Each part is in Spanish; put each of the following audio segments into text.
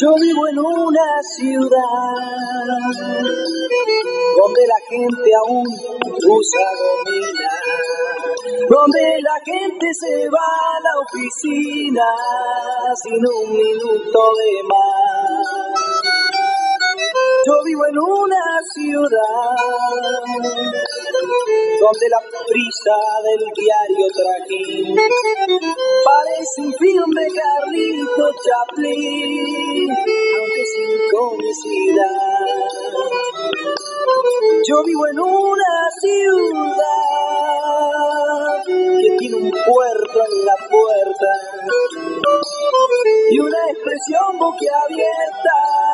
Yo vivo en una ciudad donde la gente aún usa gomina, donde la gente se va a la oficina sin un minuto de más. Yo vivo en una ciudad donde la prisa del diario trajín parece un film de Carlito Chaplin, aunque sin comicidad. Yo vivo en una ciudad que tiene un puerto en la puerta y una expresión boquiabierta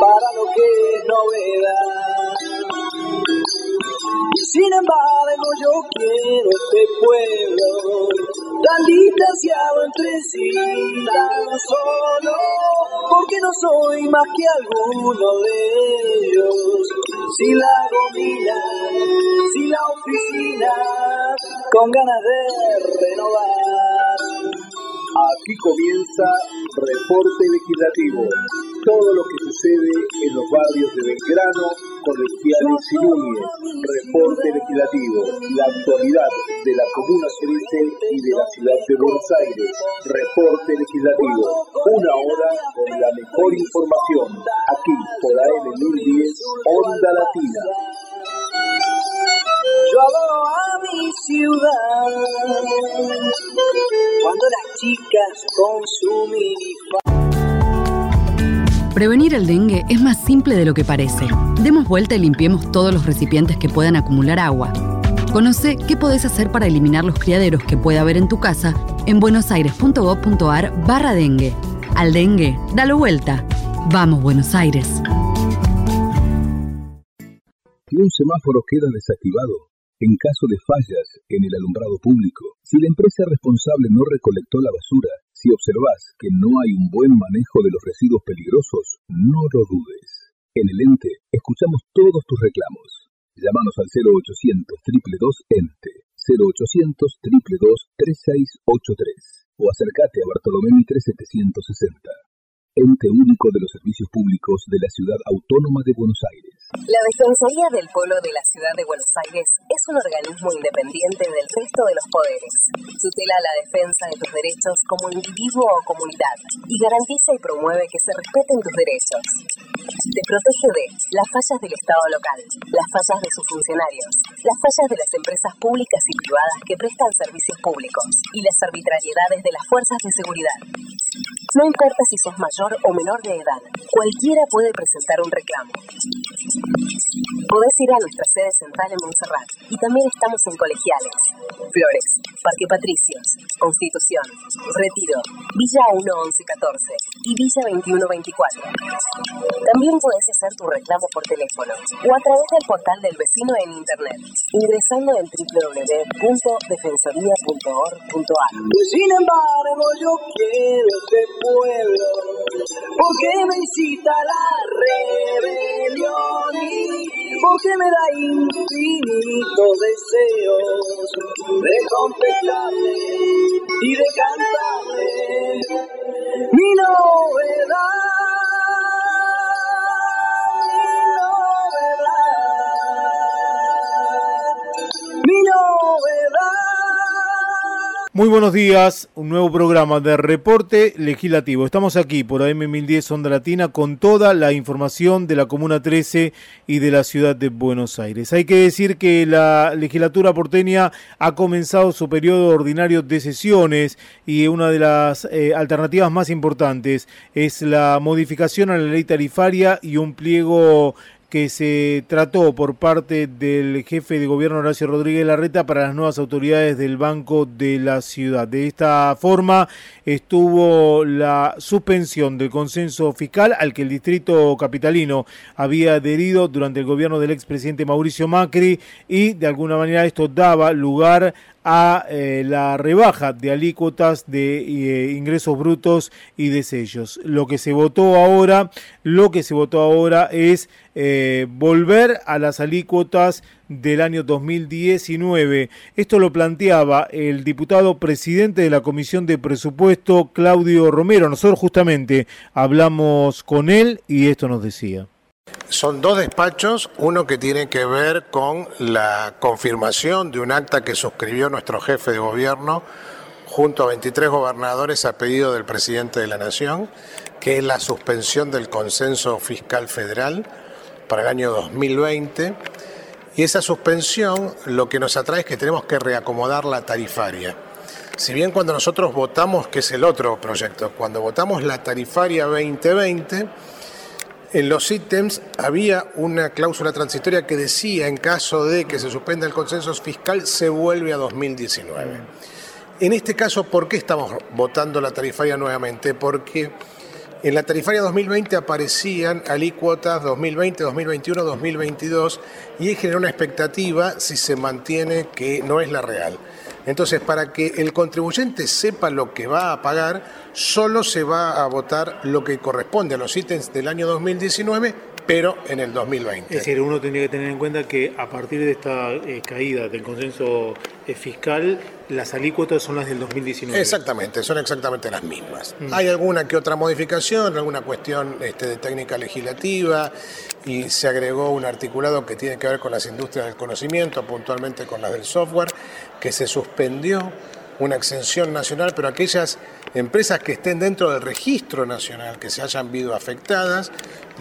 para lo que es novedad. Sin embargo, yo quiero este pueblo tan distanciado entre sí, tan solo, porque no soy más que alguno de ellos. Si la gomina, si la oficina, con ganas de renovar. Aquí comienza Reporte Legislativo. Todo lo que sucede en los barrios de Belgrano, Colegiales y Núñez. Reporte Legislativo. La actualidad de la Comuna Celeste y de la Ciudad de Buenos Aires. Reporte Legislativo. Una hora con la mejor información. Aquí por AM 1010, Onda Latina. Yo adoro a mi ciudad. Cuando las chicas con su. Prevenir el dengue es más simple de lo que parece. Demos vuelta y limpiemos todos los recipientes que puedan acumular agua. Conoce qué podés hacer para eliminar los criaderos que puede haber en tu casa en buenosaires.gov.ar barra dengue. Al dengue, dalo vuelta. Vamos, Buenos Aires. Si un semáforo queda desactivado, en caso de fallas en el alumbrado público, si la empresa responsable no recolectó la basura, si observas que no hay un buen manejo de los residuos peligrosos, no lo dudes. En el ente escuchamos todos tus reclamos. Llámanos al 0800 222 ente 0800 222 3683 o acércate a Bartolomé Mitre 760 ente único de los servicios públicos de la Ciudad Autónoma de Buenos Aires. La Defensoría del Pueblo de la Ciudad de Buenos Aires es un organismo independiente del resto de los poderes. Tutela la defensa de tus derechos como individuo o comunidad y garantiza y promueve que se respeten tus derechos. Te protege de las fallas del Estado local, las fallas de sus funcionarios, las fallas de las empresas públicas y privadas que prestan servicios públicos y las arbitrariedades de las fuerzas de seguridad. No importa si sos mayor o menor de edad, cualquiera puede presentar un reclamo. Podés ir a nuestra sede central en Montserrat y también estamos en Colegiales, Flores, Parque Patricios, Constitución, Retiro, Villa 1114 y Villa 2124. También podés hacer tu reclamo por teléfono o a través del portal del vecino en internet, ingresando en www.defensoría.org.ar. Sin embargo, yo quiero este pueblo, porque me incita la rebelión y porque me da infinitos deseos buenos días, un nuevo programa de reporte legislativo. Estamos aquí por AM1010 Onda Latina con toda la información de la Comuna 13 y de la ciudad de Buenos Aires. Hay que decir que la legislatura porteña ha comenzado su periodo ordinario de sesiones y una de las eh, alternativas más importantes es la modificación a la ley tarifaria y un pliego que se trató por parte del jefe de gobierno Horacio Rodríguez Larreta para las nuevas autoridades del Banco de la Ciudad. De esta forma estuvo la suspensión del consenso fiscal al que el distrito capitalino había adherido durante el gobierno del expresidente Mauricio Macri y de alguna manera esto daba lugar a eh, la rebaja de alícuotas de eh, ingresos brutos y de sellos. Lo que se votó ahora, lo que se votó ahora es eh, volver a las alícuotas del año 2019. Esto lo planteaba el diputado presidente de la Comisión de Presupuesto, Claudio Romero. Nosotros justamente hablamos con él y esto nos decía. Son dos despachos, uno que tiene que ver con la confirmación de un acta que suscribió nuestro jefe de gobierno junto a 23 gobernadores a pedido del presidente de la Nación, que es la suspensión del consenso fiscal federal para el año 2020. Y esa suspensión lo que nos atrae es que tenemos que reacomodar la tarifaria. Si bien cuando nosotros votamos, que es el otro proyecto, cuando votamos la tarifaria 2020, en los ítems había una cláusula transitoria que decía en caso de que se suspenda el consenso fiscal se vuelve a 2019. En este caso, ¿por qué estamos votando la tarifaria nuevamente? Porque en la tarifaria 2020 aparecían alícuotas 2020, 2021, 2022 y generó una expectativa si se mantiene que no es la real. Entonces, para que el contribuyente sepa lo que va a pagar, solo se va a votar lo que corresponde a los ítems del año 2019 pero en el 2020. Es decir, uno tendría que tener en cuenta que a partir de esta eh, caída del consenso eh, fiscal, las alícuotas son las del 2019. Exactamente, son exactamente las mismas. Mm. Hay alguna que otra modificación, alguna cuestión este, de técnica legislativa y se agregó un articulado que tiene que ver con las industrias del conocimiento, puntualmente con las del software, que se suspendió una exención nacional, pero aquellas empresas que estén dentro del registro nacional, que se hayan visto afectadas,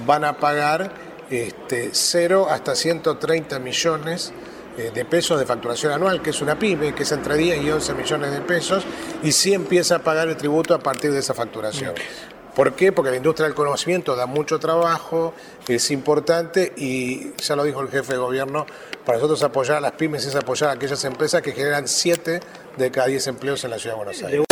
van a pagar este, 0 hasta 130 millones eh, de pesos de facturación anual, que es una pyme, que es entre 10 y 11 millones de pesos, y sí empieza a pagar el tributo a partir de esa facturación. ¿Por qué? Porque la industria del conocimiento da mucho trabajo, es importante y ya lo dijo el jefe de gobierno, para nosotros apoyar a las pymes es apoyar a aquellas empresas que generan 7 de cada 10 empleos en la ciudad de Buenos Aires.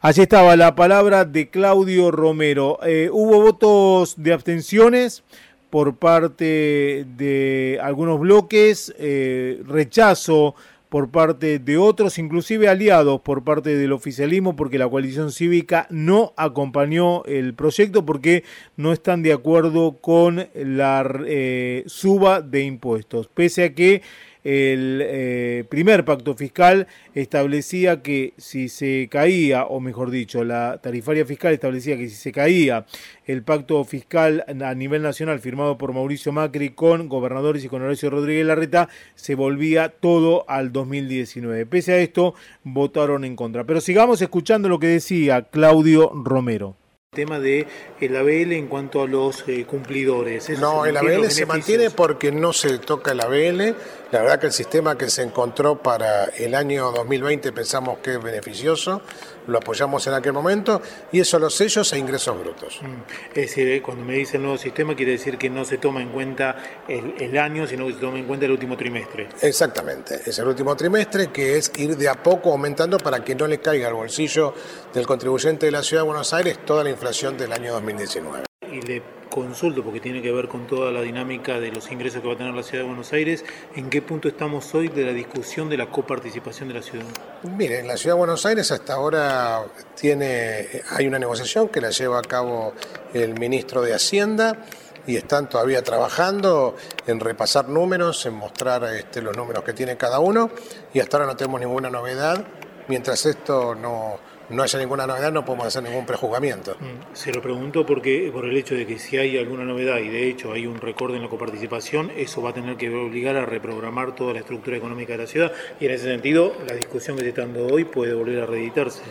Allí estaba la palabra de Claudio Romero. Eh, hubo votos de abstenciones por parte de algunos bloques, eh, rechazo por parte de otros, inclusive aliados por parte del oficialismo, porque la coalición cívica no acompañó el proyecto porque no están de acuerdo con la eh, suba de impuestos, pese a que el eh, primer pacto fiscal establecía que si se caía, o mejor dicho, la tarifaria fiscal establecía que si se caía el pacto fiscal a nivel nacional firmado por Mauricio Macri con gobernadores y con Horacio Rodríguez Larreta, se volvía todo al 2019. Pese a esto, votaron en contra. Pero sigamos escuchando lo que decía Claudio Romero tema de el ABL en cuanto a los eh, cumplidores. no, el ABL se mantiene porque no se toca el ABL. La verdad que el sistema que se encontró para el año 2020 pensamos que es beneficioso, lo apoyamos en aquel momento y eso los sellos e ingresos brutos. Mm. Es decir, eh, cuando me dice el nuevo sistema quiere decir que no se toma en cuenta el, el, año, sino que se toma en cuenta el último trimestre. Exactamente, es el último trimestre que es ir de a poco aumentando para que no le caiga al bolsillo del contribuyente de la Ciudad de Buenos Aires toda la inflación del año 2019. Y le consulto, porque tiene que ver con toda la dinámica de los ingresos que va a tener la Ciudad de Buenos Aires, ¿en qué punto estamos hoy de la discusión de la coparticipación de la ciudad? Mire, en la Ciudad de Buenos Aires hasta ahora tiene, hay una negociación que la lleva a cabo el ministro de Hacienda y están todavía trabajando en repasar números, en mostrar este, los números que tiene cada uno y hasta ahora no tenemos ninguna novedad. Mientras esto no, no haya ninguna novedad, no podemos hacer ningún prejuzgamiento. Mm, se lo pregunto porque por el hecho de que si hay alguna novedad y de hecho hay un récord en la coparticipación, eso va a tener que obligar a reprogramar toda la estructura económica de la ciudad y en ese sentido la discusión que se está dando hoy puede volver a reeditarse.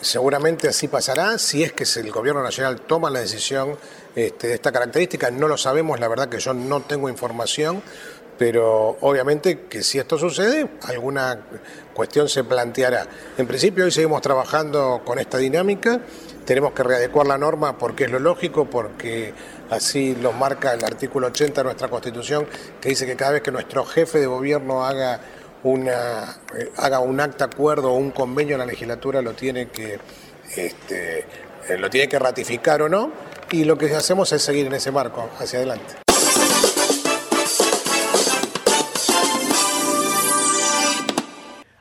Seguramente así pasará si es que el gobierno nacional toma la decisión este, de esta característica. No lo sabemos, la verdad que yo no tengo información pero obviamente que si esto sucede, alguna cuestión se planteará. En principio hoy seguimos trabajando con esta dinámica, tenemos que readecuar la norma porque es lo lógico, porque así lo marca el artículo 80 de nuestra Constitución, que dice que cada vez que nuestro jefe de gobierno haga una eh, haga un acta acuerdo o un convenio en la legislatura lo tiene que este, eh, lo tiene que ratificar o no y lo que hacemos es seguir en ese marco hacia adelante.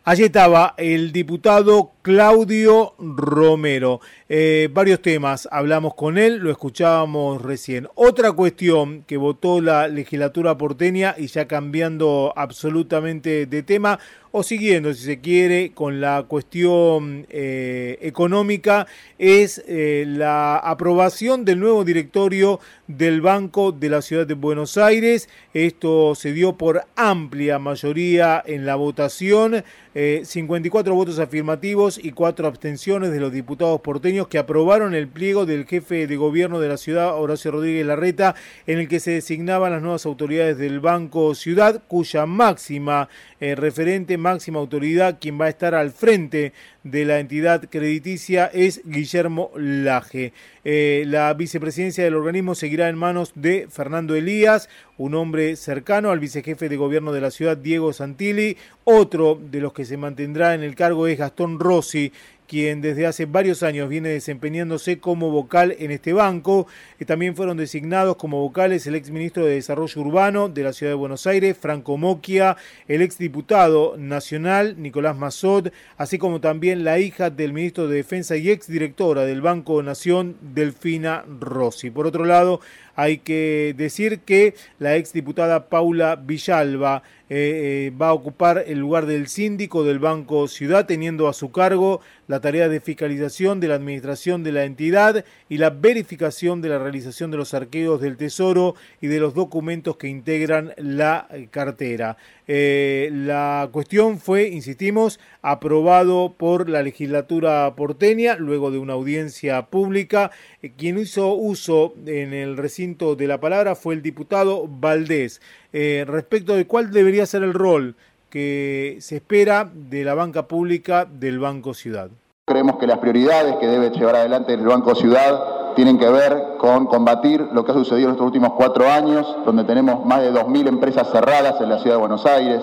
Allí estaba el diputado Claudio Romero. Eh, varios temas, hablamos con él, lo escuchábamos recién. Otra cuestión que votó la legislatura porteña y ya cambiando absolutamente de tema, o siguiendo, si se quiere, con la cuestión eh, económica, es eh, la aprobación del nuevo directorio del Banco de la Ciudad de Buenos Aires. Esto se dio por amplia mayoría en la votación, 54 votos afirmativos y 4 abstenciones de los diputados porteños que aprobaron el pliego del jefe de gobierno de la ciudad, Horacio Rodríguez Larreta, en el que se designaban las nuevas autoridades del Banco Ciudad, cuya máxima eh, referente, máxima autoridad, quien va a estar al frente de la entidad crediticia es Guillermo Laje. Eh, la vicepresidencia del organismo seguirá en manos de Fernando Elías, un hombre cercano al vicejefe de gobierno de la ciudad, Diego Santilli. Otro de los que se mantendrá en el cargo es Gastón Rossi, quien desde hace varios años viene desempeñándose como vocal en este banco. También fueron designados como vocales el exministro de Desarrollo Urbano de la Ciudad de Buenos Aires, Franco Moquia, el exdiputado nacional, Nicolás Mazot, así como también la hija del ministro de Defensa y exdirectora del Banco Nación, Delfina Rossi. Por otro lado, hay que decir que la exdiputada Paula Villalba eh, eh, va a ocupar el lugar del síndico del Banco Ciudad, teniendo a su cargo la tarea de fiscalización de la administración de la entidad y la verificación de la realización de los arqueos del Tesoro y de los documentos que integran la cartera. Eh, la cuestión fue, insistimos, aprobado por la legislatura porteña luego de una audiencia pública. quien hizo uso en el recinto de la palabra fue el diputado Valdés. Eh, respecto de cuál debería ser el rol que se espera de la banca pública del Banco Ciudad. Creemos que las prioridades que debe llevar adelante el Banco Ciudad tienen que ver con combatir lo que ha sucedido en estos últimos cuatro años, donde tenemos más de 2.000 empresas cerradas en la ciudad de Buenos Aires,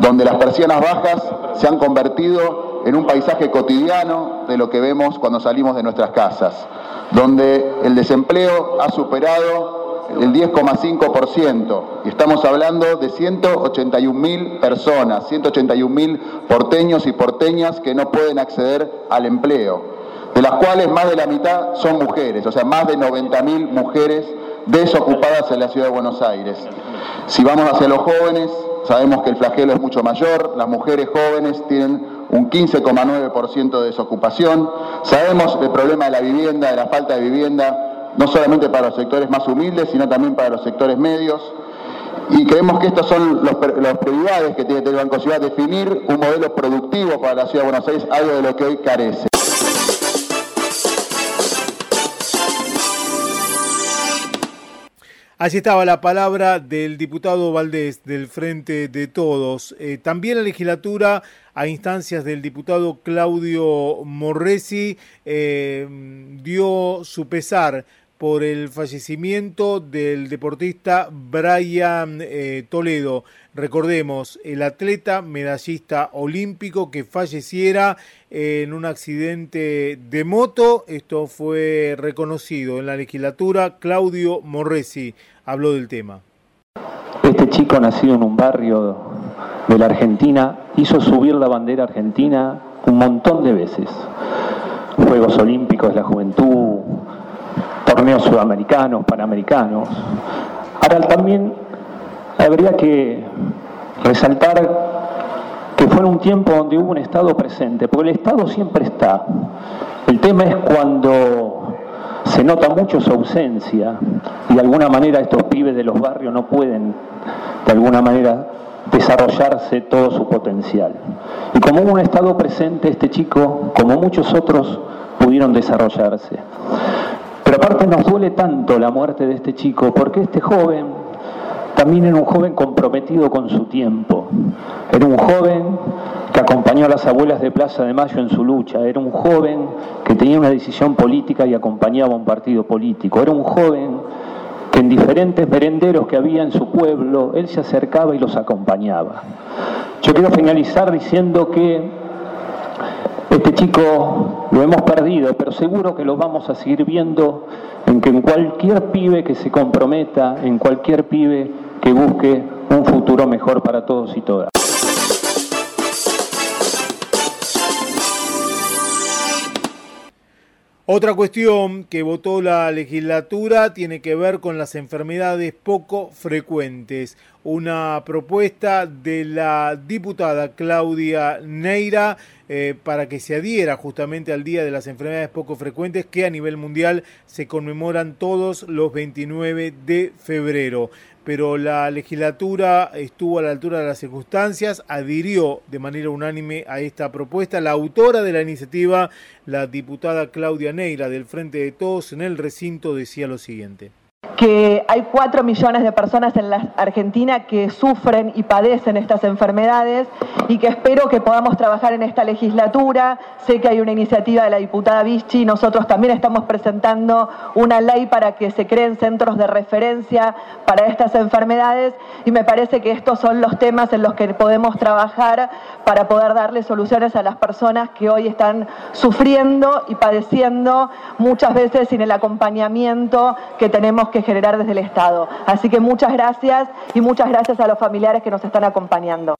donde las persianas bajas se han convertido en un paisaje cotidiano de lo que vemos cuando salimos de nuestras casas, donde el desempleo ha superado el 10,5%. Y estamos hablando de 181 mil personas, 181 mil porteños y porteñas que no pueden acceder al empleo, de las cuales más de la mitad son mujeres, o sea, más de 90 mil mujeres desocupadas en la ciudad de Buenos Aires. Si vamos hacia los jóvenes, sabemos que el flagelo es mucho mayor, las mujeres jóvenes tienen un 15,9% de desocupación, sabemos el problema de la vivienda, de la falta de vivienda, no solamente para los sectores más humildes, sino también para los sectores medios. Y creemos que estas son las prioridades que tiene el Banco Ciudad, definir un modelo productivo para la Ciudad de Buenos Aires, algo de lo que hoy carece. Allí estaba la palabra del diputado Valdés del Frente de Todos. Eh, también la legislatura, a instancias del diputado Claudio Morresi, eh, dio su pesar por el fallecimiento del deportista Brian eh, Toledo. Recordemos, el atleta medallista olímpico que falleciera en un accidente de moto. Esto fue reconocido en la legislatura. Claudio Morresi habló del tema. Este chico nacido en un barrio de la Argentina hizo subir la bandera argentina un montón de veces. Juegos Olímpicos de la Juventud, torneos sudamericanos, panamericanos. Ahora también habría que resaltar que fue un tiempo donde hubo un Estado presente, porque el Estado siempre está. El tema es cuando se nota mucho su ausencia y de alguna manera estos pibes de los barrios no pueden de alguna manera desarrollarse todo su potencial. Y como hubo un Estado presente, este chico, como muchos otros, pudieron desarrollarse. Pero aparte nos duele tanto la muerte de este chico, porque este joven también era un joven comprometido con su tiempo. Era un joven que acompañó a las abuelas de Plaza de Mayo en su lucha. Era un joven que tenía una decisión política y acompañaba a un partido político. Era un joven que en diferentes merenderos que había en su pueblo, él se acercaba y los acompañaba. Yo quiero finalizar diciendo que este chico lo hemos perdido, pero seguro que lo vamos a seguir viendo en que en cualquier pibe que se comprometa, en cualquier pibe que busque un futuro mejor para todos y todas. Otra cuestión que votó la legislatura tiene que ver con las enfermedades poco frecuentes. Una propuesta de la diputada Claudia Neira eh, para que se adhiera justamente al Día de las Enfermedades Poco Frecuentes que a nivel mundial se conmemoran todos los 29 de febrero pero la legislatura estuvo a la altura de las circunstancias, adhirió de manera unánime a esta propuesta. La autora de la iniciativa, la diputada Claudia Neira del Frente de Todos, en el recinto decía lo siguiente que hay cuatro millones de personas en la Argentina que sufren y padecen estas enfermedades y que espero que podamos trabajar en esta legislatura. Sé que hay una iniciativa de la diputada Vichy, nosotros también estamos presentando una ley para que se creen centros de referencia para estas enfermedades y me parece que estos son los temas en los que podemos trabajar para poder darle soluciones a las personas que hoy están sufriendo y padeciendo muchas veces sin el acompañamiento que tenemos que generar desde el Estado. Así que muchas gracias y muchas gracias a los familiares que nos están acompañando.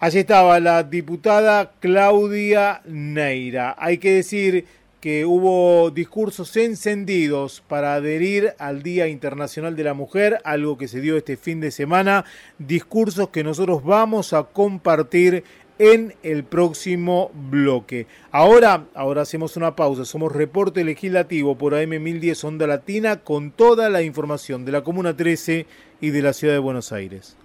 Allí estaba la diputada Claudia Neira. Hay que decir que hubo discursos encendidos para adherir al Día Internacional de la Mujer, algo que se dio este fin de semana, discursos que nosotros vamos a compartir en el próximo bloque. Ahora, ahora hacemos una pausa. Somos reporte legislativo por AM 1010 Onda Latina con toda la información de la Comuna 13 y de la Ciudad de Buenos Aires.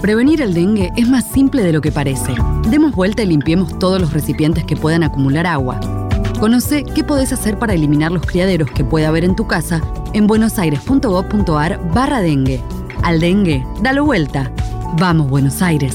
Prevenir el dengue es más simple de lo que parece. Demos vuelta y limpiemos todos los recipientes que puedan acumular agua. Conoce qué podés hacer para eliminar los criaderos que puede haber en tu casa en buenosaires.gov.ar barra dengue. Al dengue, dalo vuelta. Vamos, Buenos Aires.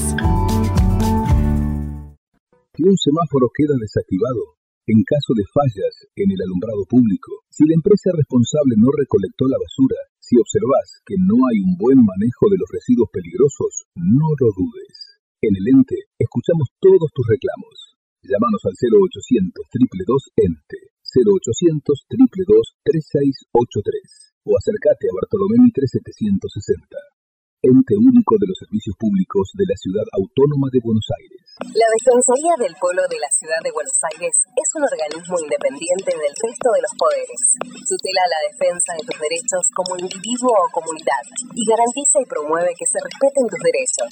Si un semáforo queda desactivado, en caso de fallas en el alumbrado público, si la empresa responsable no recolectó la basura, si observas que no hay un buen manejo de los residuos peligrosos, no lo dudes. En el ente escuchamos todos tus reclamos. Llámanos al 0800 222 ente 0800 222 3683 o acércate a Bartolomé Mitre 760 ente único de los servicios públicos de la Ciudad Autónoma de Buenos Aires. La Defensoría del Polo de la Ciudad de Buenos Aires es un organismo independiente del resto de los poderes. Tutela la defensa de tus derechos como individuo o comunidad y garantiza y promueve que se respeten tus derechos.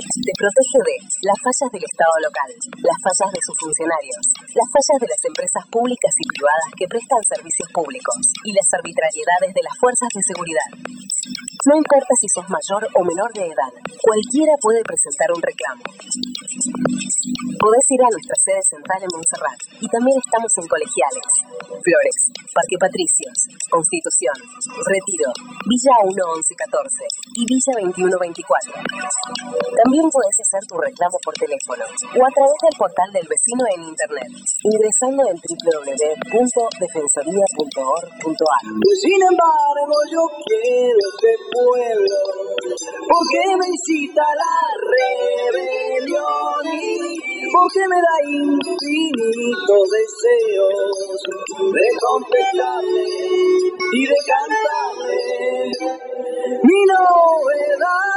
Te protege de las fallas del Estado local, las fallas de sus funcionarios, las fallas de las empresas públicas y privadas que prestan servicios públicos y las arbitrariedades de las fuerzas de seguridad. No importa si sos mayor o menor de edad, cualquiera puede presentar un reclamo. Podés ir a nuestra sede central en Montserrat y también estamos en Colegiales, Flores, Parque Patricios, Constitución, Retiro, Villa 1114 y Villa 2124. También podés hacer tu reclamo por teléfono o a través del portal del vecino en internet, ingresando en www.defensoría.org.ar. Sin embargo, yo quiero este pueblo, porque me incita la rebelión y porque me da infinitos deseos de contemplarle y de cantarle mi novedad.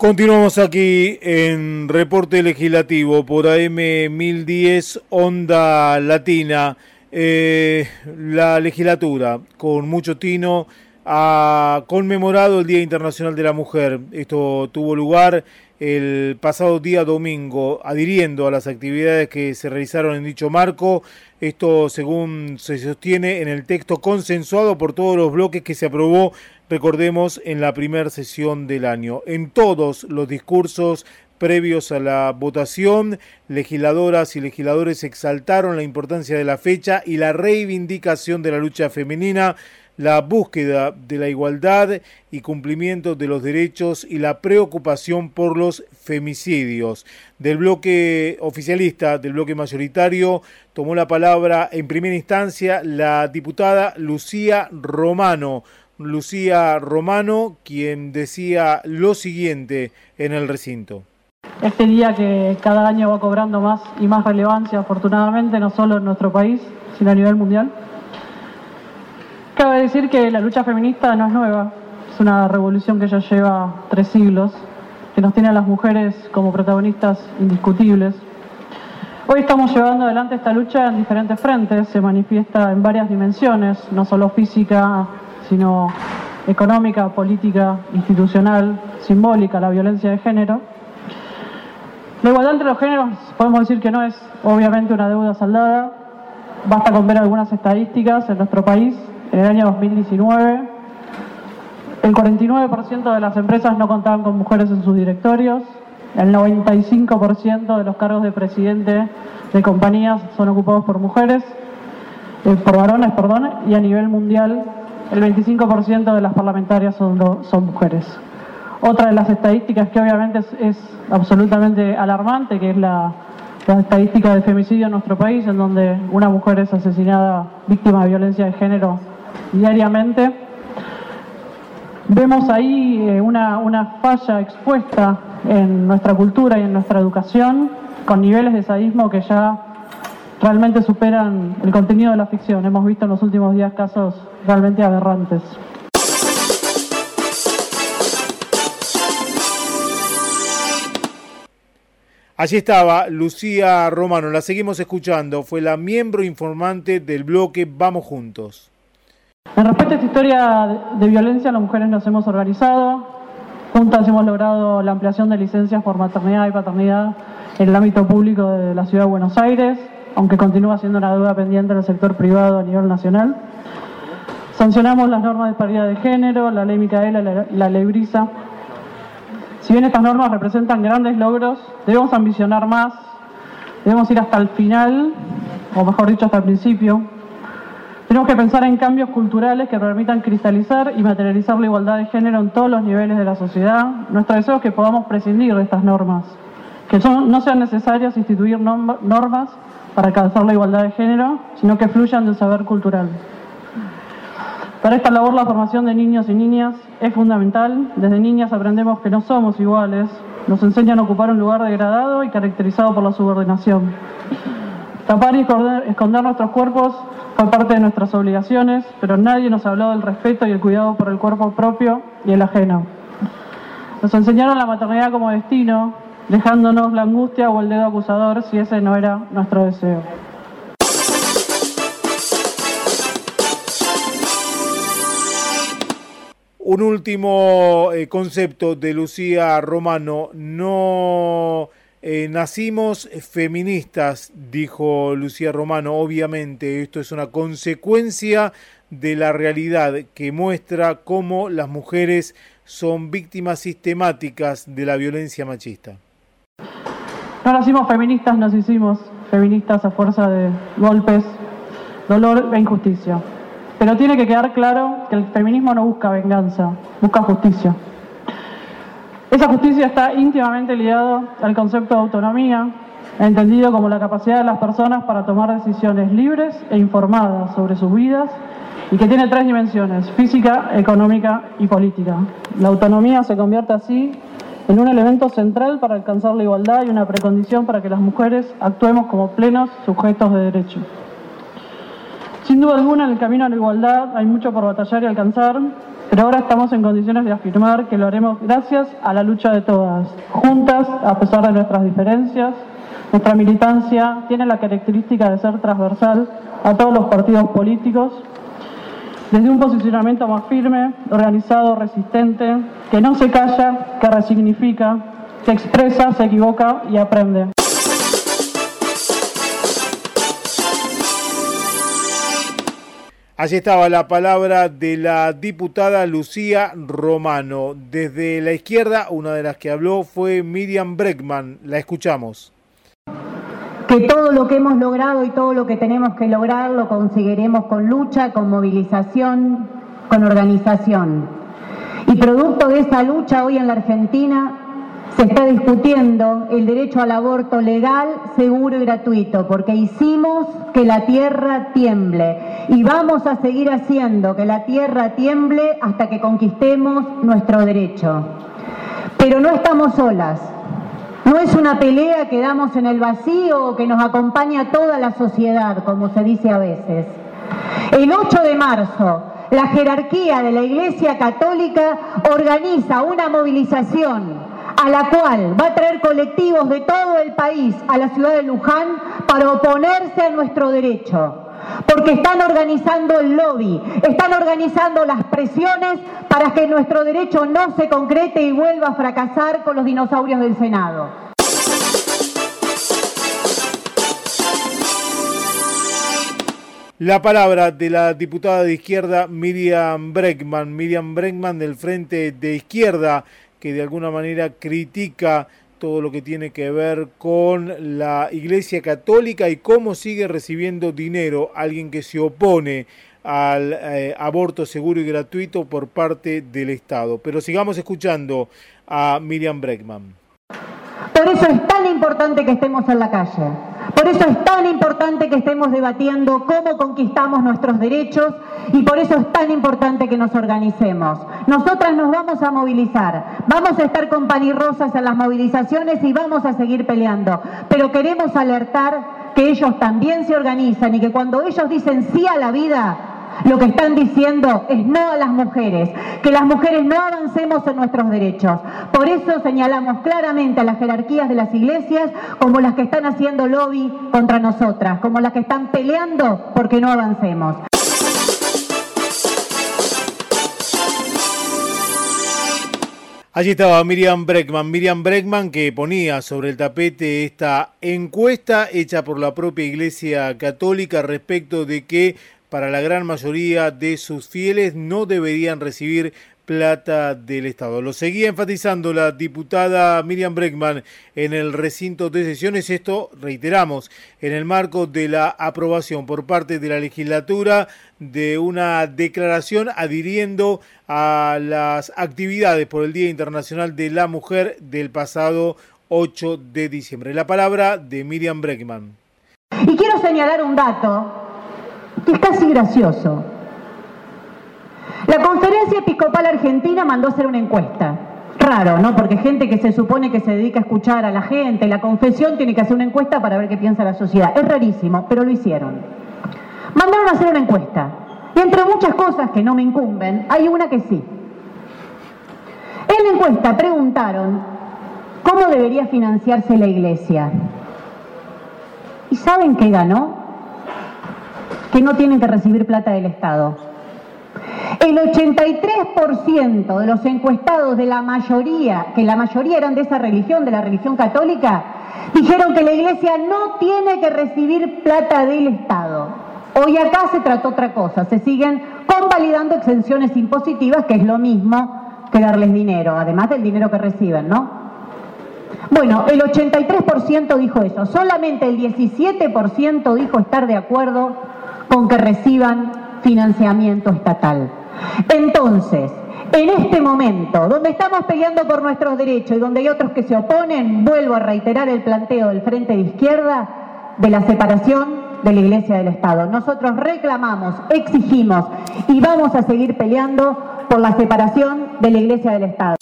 Continuamos aquí en Reporte Legislativo por AM 1010 Onda Latina. Eh, la legislatura, con mucho tino, ha conmemorado el Día Internacional de la Mujer. Esto tuvo lugar el pasado día domingo, adhiriendo a las actividades que se realizaron en dicho marco. Esto, según se sostiene en el texto consensuado por todos los bloques que se aprobó recordemos, en la primera sesión del año. En todos los discursos previos a la votación, legisladoras y legisladores exaltaron la importancia de la fecha y la reivindicación de la lucha femenina, la búsqueda de la igualdad y cumplimiento de los derechos y la preocupación por los femicidios. Del bloque oficialista, del bloque mayoritario, tomó la palabra en primera instancia la diputada Lucía Romano Lucía Romano, quien decía lo siguiente en el recinto. este día que cada año va cobrando más y más relevancia, afortunadamente, no solo en nuestro país, sino a nivel mundial. Cabe decir que la lucha feminista no es nueva, es una revolución que ya lleva tres siglos, que nos tiene a las mujeres como protagonistas indiscutibles. Hoy estamos llevando adelante esta lucha en diferentes frentes, se manifiesta en varias dimensiones, no solo física, sino económica, política, institucional, simbólica, la violencia de género. La igualdad entre los géneros podemos decir que no es obviamente una deuda saldada, basta con ver algunas estadísticas en nuestro país. En el año 2019, el 49% de las empresas no contaban con mujeres en sus directorios, el 95% de los cargos de presidente de compañías son ocupados por mujeres, eh, por varones, perdón, y a nivel mundial el 25% de las parlamentarias son, son mujeres. Otra de las estadísticas que obviamente es, absolutamente alarmante, que es la, la, estadística de femicidio en nuestro país, en donde una mujer es asesinada víctima de violencia de género diariamente. Vemos ahí eh, una, una falla expuesta en nuestra cultura y en nuestra educación, con niveles de sadismo que ya realmente superan el contenido de la ficción. Hemos visto en los últimos días casos realmente aberrantes. Allí estaba Lucía Romano, la seguimos escuchando, fue la miembro informante del bloque Vamos Juntos. En respeto a esta historia de violencia, las mujeres nos hemos organizado, juntas hemos logrado la ampliación de licencias por maternidad y paternidad en el ámbito público de la Ciudad de Buenos Aires, aunque continúa siendo una deuda pendiente del sector privado a nivel nacional. Sancionamos las normas de paridad de género, la ley Micaela, la, la ley Brisa. Si bien estas normas representan grandes logros, debemos ambicionar más, debemos ir hasta el final, o mejor dicho, hasta el principio. Tenemos que pensar en cambios culturales que permitan cristalizar y materializar la igualdad de género en todos los niveles de la sociedad. Nuestro deseo es que podamos prescindir de estas normas, que son, no sean necesarias instituir normas para alcanzar la igualdad de género, sino que fluyan del saber cultural. Para esta labor la formación de niños y niñas es fundamental. Desde niñas aprendemos que no somos iguales. Nos enseñan a ocupar un lugar degradado y caracterizado por la subordinación. Tapar y esconder nuestros cuerpos parte de nuestras obligaciones, pero nadie nos habló del respeto y el cuidado por el cuerpo propio y el ajeno. Nos enseñaron la maternidad como destino, dejándonos la angustia o el dedo acusador si ese no era nuestro deseo. Un último eh, concepto de Lucía Romano. No eh, nacimos feministas, dijo Lucía Romano. Obviamente esto es una consecuencia de la realidad que muestra cómo las mujeres son víctimas sistemáticas de la violencia machista. No nacimos feministas, nos hicimos feministas a fuerza de golpes, dolor e injusticia. Pero tiene que quedar claro que el feminismo no busca venganza, busca justicia. Esa justicia está íntimamente ligada al concepto de autonomía, entendido como la capacidad de las personas para tomar decisiones libres e informadas sobre sus vidas y que tiene tres dimensiones, física, económica y política. La autonomía se convierte así en un elemento central para alcanzar la igualdad y una precondición para que las mujeres actuemos como plenos sujetos de derecho. Sin duda alguna, en el camino a la igualdad hay mucho por batallar y alcanzar, pero ahora estamos en condiciones de afirmar que lo haremos gracias a la lucha de todas, juntas, a pesar de nuestras diferencias. Nuestra militancia tiene la característica de ser transversal a todos los partidos políticos, desde un posicionamiento más firme, organizado, resistente, que no se calla, que resignifica, que expresa, se equivoca y aprende. Allí estaba la palabra de la diputada Lucía Romano. Desde la izquierda, una de las que habló fue Miriam Breckman. La escuchamos. Que todo lo que hemos logrado y todo lo que tenemos que lograr lo conseguiremos con lucha, con movilización, con organización. Y producto de esa lucha hoy en la Argentina se está discutiendo el derecho al aborto legal, seguro y gratuito, porque hicimos que la tierra tiemble y vamos a seguir haciendo que la tierra tiemble hasta que conquistemos nuestro derecho. Pero no estamos solas. No es una pelea que damos en el vacío o que nos acompaña toda la sociedad, como se dice a veces. El 8 de marzo, la jerarquía de la Iglesia Católica organiza una movilización a la cual va a traer colectivos de todo el país a la ciudad de Luján para oponerse a nuestro derecho. Porque están organizando el lobby, están organizando las presiones para que nuestro derecho no se concrete y vuelva a fracasar con los dinosaurios del Senado. La palabra de la diputada de izquierda Miriam Bregman, Miriam Bregman del Frente de Izquierda, que de alguna manera critica todo lo que tiene que ver con la Iglesia Católica y cómo sigue recibiendo dinero alguien que se opone al eh, aborto seguro y gratuito por parte del Estado. Pero sigamos escuchando a Miriam Bregman. Por eso es tan importante que estemos en la calle. Por eso es tan importante que estemos debatiendo cómo conquistamos nuestros derechos y por eso es tan importante que nos organicemos. Nosotras nos vamos a movilizar, vamos a estar con panirrosas en las movilizaciones y vamos a seguir peleando, pero queremos alertar que ellos también se organizan y que cuando ellos dicen sí a la vida, lo que están diciendo es no a las mujeres, que las mujeres no avancemos en nuestros derechos. Por eso señalamos claramente a las jerarquías de las iglesias como las que están haciendo lobby contra nosotras, como las que están peleando porque no avancemos. Allí estaba Miriam Breckman, Miriam Breckman que ponía sobre el tapete esta encuesta hecha por la propia Iglesia Católica respecto de que para la gran mayoría de sus fieles no deberían recibir plata del Estado. Lo seguía enfatizando la diputada Miriam Breckman en el recinto de sesiones. Esto, reiteramos, en el marco de la aprobación por parte de la legislatura de una declaración adhiriendo a las actividades por el Día Internacional de la Mujer del pasado 8 de diciembre. La palabra de Miriam Breckman. Y quiero señalar un dato que es casi gracioso. La Conferencia Episcopal Argentina mandó hacer una encuesta. Raro, ¿no? Porque gente que se supone que se dedica a escuchar a la gente, la confesión tiene que hacer una encuesta para ver qué piensa la sociedad. Es rarísimo, pero lo hicieron. Mandaron a hacer una encuesta. Y entre muchas cosas que no me incumben, hay una que sí. En la encuesta preguntaron cómo debería financiarse la iglesia. ¿Y saben qué ganó? Que no tienen que recibir plata del Estado. El 83% de los encuestados de la mayoría, que la mayoría eran de esa religión, de la religión católica, dijeron que la iglesia no tiene que recibir plata del Estado. Hoy acá se trató otra cosa, se siguen convalidando exenciones impositivas, que es lo mismo que darles dinero, además del dinero que reciben, ¿no? Bueno, el 83% dijo eso, solamente el 17% dijo estar de acuerdo con que reciban financiamiento estatal. Entonces, en este momento, donde estamos peleando por nuestros derechos y donde hay otros que se oponen, vuelvo a reiterar el planteo del Frente de Izquierda de la separación de la Iglesia del Estado. Nosotros reclamamos, exigimos y vamos a seguir peleando por la separación de la Iglesia del Estado.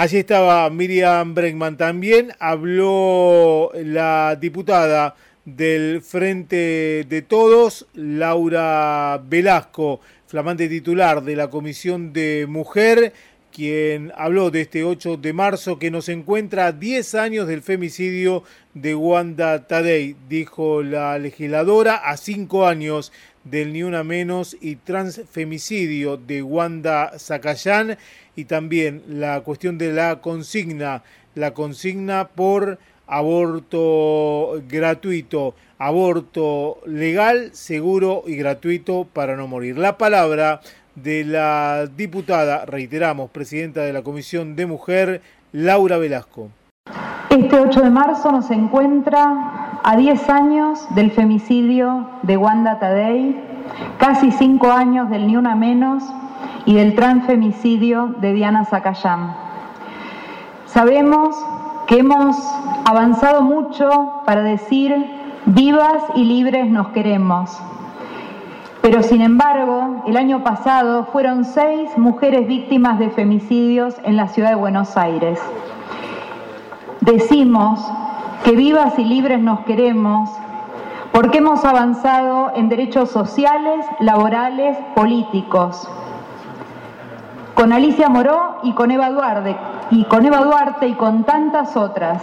Allí estaba Miriam Bregman. También habló la diputada del Frente de Todos, Laura Velasco, flamante titular de la Comisión de Mujer, quien habló de este 8 de marzo que nos encuentra a 10 años del femicidio de Wanda Tadei, dijo la legisladora, a 5 años del Ni Una Menos y transfemicidio de Wanda Zacayán y también la cuestión de la consigna, la consigna por aborto gratuito, aborto legal, seguro y gratuito para no morir. La palabra de la diputada, reiteramos, presidenta de la Comisión de Mujer, Laura Velasco. Este 8 de marzo nos encuentra a 10 años del femicidio de Wanda Tadei, casi 5 años del Ni Una Menos y del transfemicidio de Diana Zacayán. Sabemos que hemos avanzado mucho para decir vivas y libres nos queremos. Pero sin embargo, el año pasado fueron seis mujeres víctimas de femicidios en la ciudad de Buenos Aires. Decimos que vivas y libres nos queremos porque hemos avanzado en derechos sociales, laborales, políticos. Con Alicia Moró y con Eva Duarte, y con Eva Duarte y con tantas otras.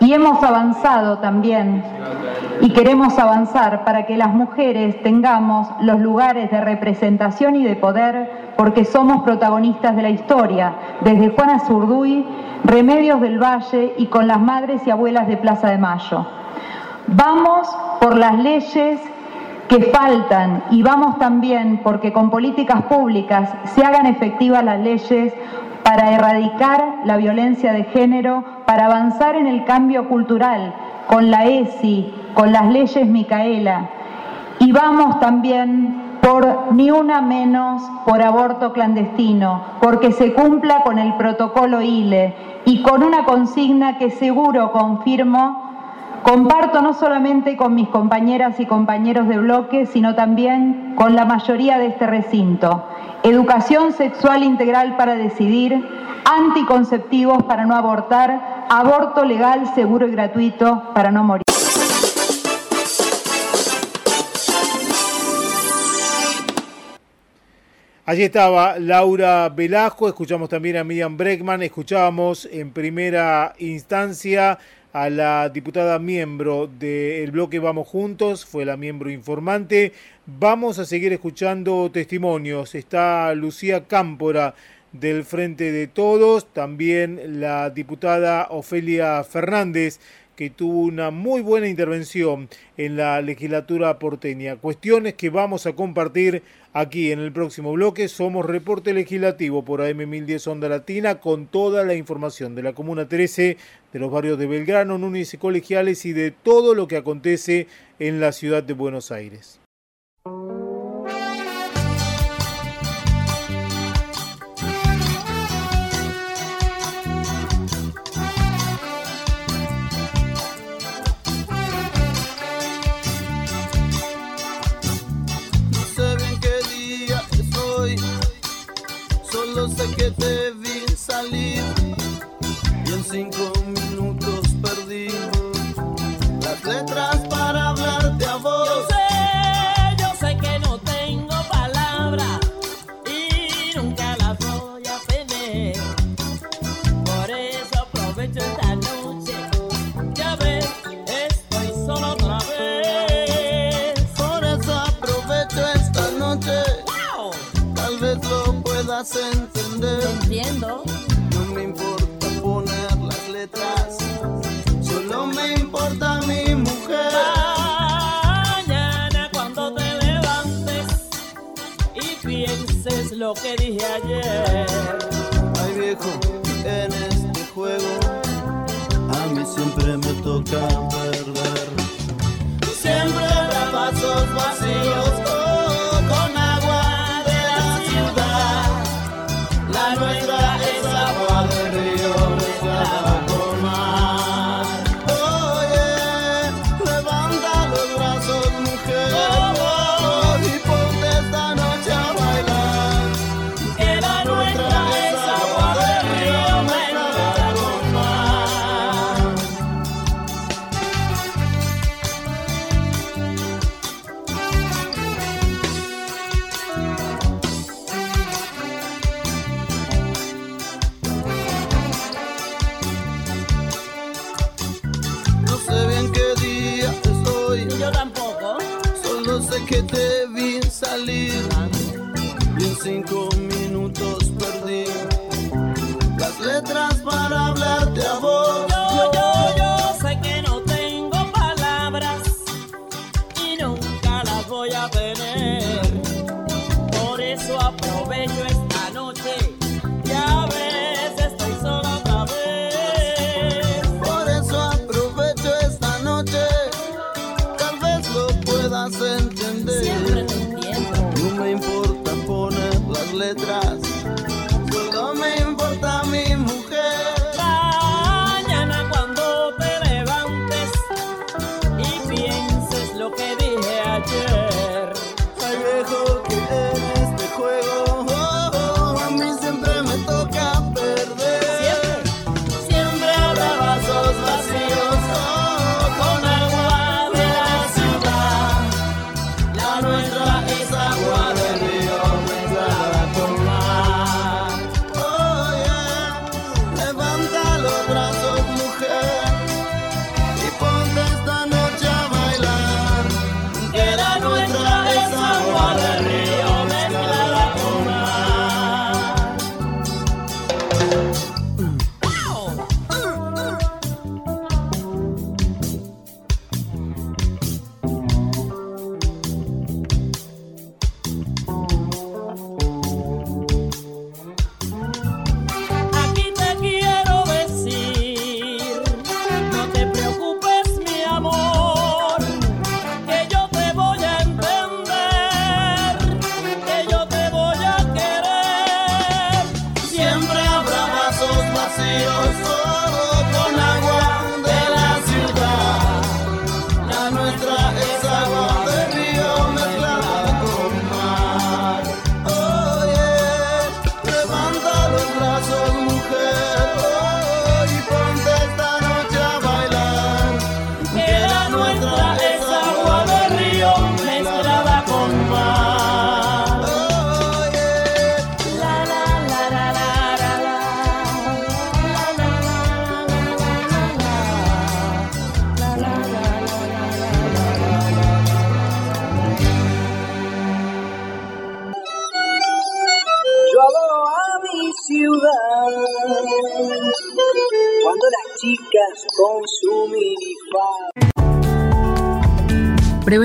Y hemos avanzado también y queremos avanzar para que las mujeres tengamos los lugares de representación y de poder porque somos protagonistas de la historia, desde Juana Zurduy, Remedios del Valle y con las madres y abuelas de Plaza de Mayo. Vamos por las leyes que faltan y vamos también porque con políticas públicas se hagan efectivas las leyes para erradicar la violencia de género, para avanzar en el cambio cultural con la ESI, con las leyes Micaela. Y vamos también por ni una menos por aborto clandestino, porque se cumpla con el protocolo ILE y con una consigna que seguro confirmo comparto no solamente con mis compañeras y compañeros de bloque, sino también con la mayoría de este recinto. Educación sexual integral para decidir, anticonceptivos para no abortar, aborto legal, seguro y gratuito para no morir. Allí estaba Laura Velasco, escuchamos también a Miriam Breckman, escuchábamos en primera instancia a la diputada miembro del bloque Vamos Juntos, fue la miembro informante. Vamos a seguir escuchando testimonios. Está Lucía Cámpora del Frente de Todos, también la diputada Ofelia Fernández que tuvo una muy buena intervención en la legislatura porteña. Cuestiones que vamos a compartir aquí en el próximo bloque. Somos Reporte Legislativo por AM1010 Onda Latina con toda la información de la Comuna 13, de los barrios de Belgrano, Núñez y Colegiales y de todo lo que acontece en la ciudad de Buenos Aires. Salir. En cinco minutos